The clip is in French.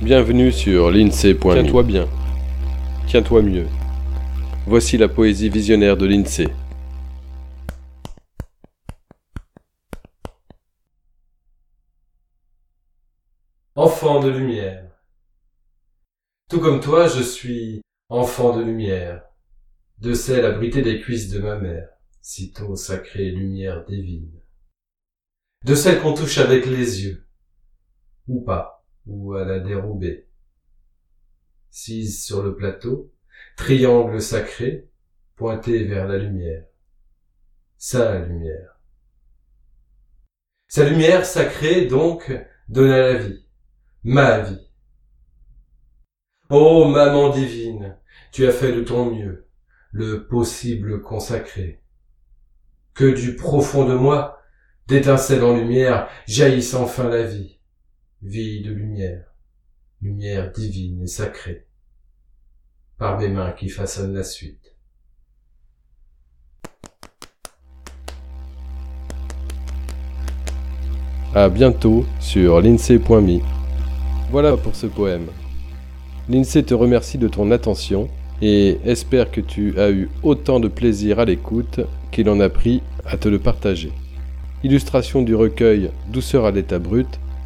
Bienvenue sur l'INSEE.me. Tiens-toi bien. Tiens-toi mieux. Voici la poésie visionnaire de l'INSEE. Enfant de lumière. Tout comme toi, je suis enfant de lumière, de celle abritée des cuisses de ma mère, sitôt sacrée lumière divine. De celle qu'on touche avec les yeux, ou pas, ou à la dérobée. Sise sur le plateau, triangle sacré, pointé vers la lumière. Sa lumière. Sa lumière sacrée, donc, donna la vie ma vie. Ô maman divine, tu as fait de ton mieux, le possible consacré. Que du profond de moi, d'étincelle en lumière, jaillisse enfin la vie, vie de lumière, lumière divine et sacrée, par mes mains qui façonnent la suite. À bientôt sur l'INSEE.me. Voilà pour ce poème. L'INSEE te remercie de ton attention et espère que tu as eu autant de plaisir à l'écoute qu'il en a pris à te le partager. Illustration du recueil Douceur à l'état brut,